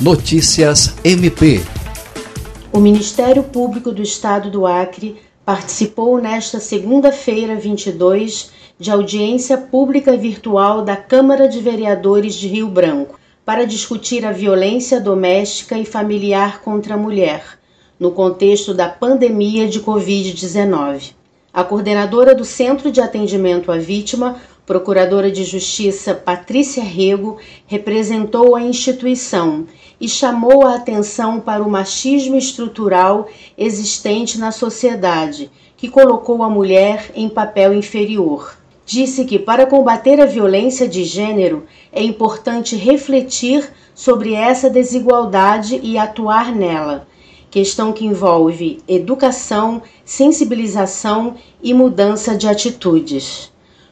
Notícias MP. O Ministério Público do Estado do Acre participou nesta segunda-feira, 22, de audiência pública virtual da Câmara de Vereadores de Rio Branco para discutir a violência doméstica e familiar contra a mulher, no contexto da pandemia de Covid-19. A coordenadora do Centro de Atendimento à Vítima, Procuradora de Justiça Patrícia Rego, representou a instituição e chamou a atenção para o machismo estrutural existente na sociedade, que colocou a mulher em papel inferior. Disse que para combater a violência de gênero é importante refletir sobre essa desigualdade e atuar nela questão que envolve educação, sensibilização e mudança de atitudes.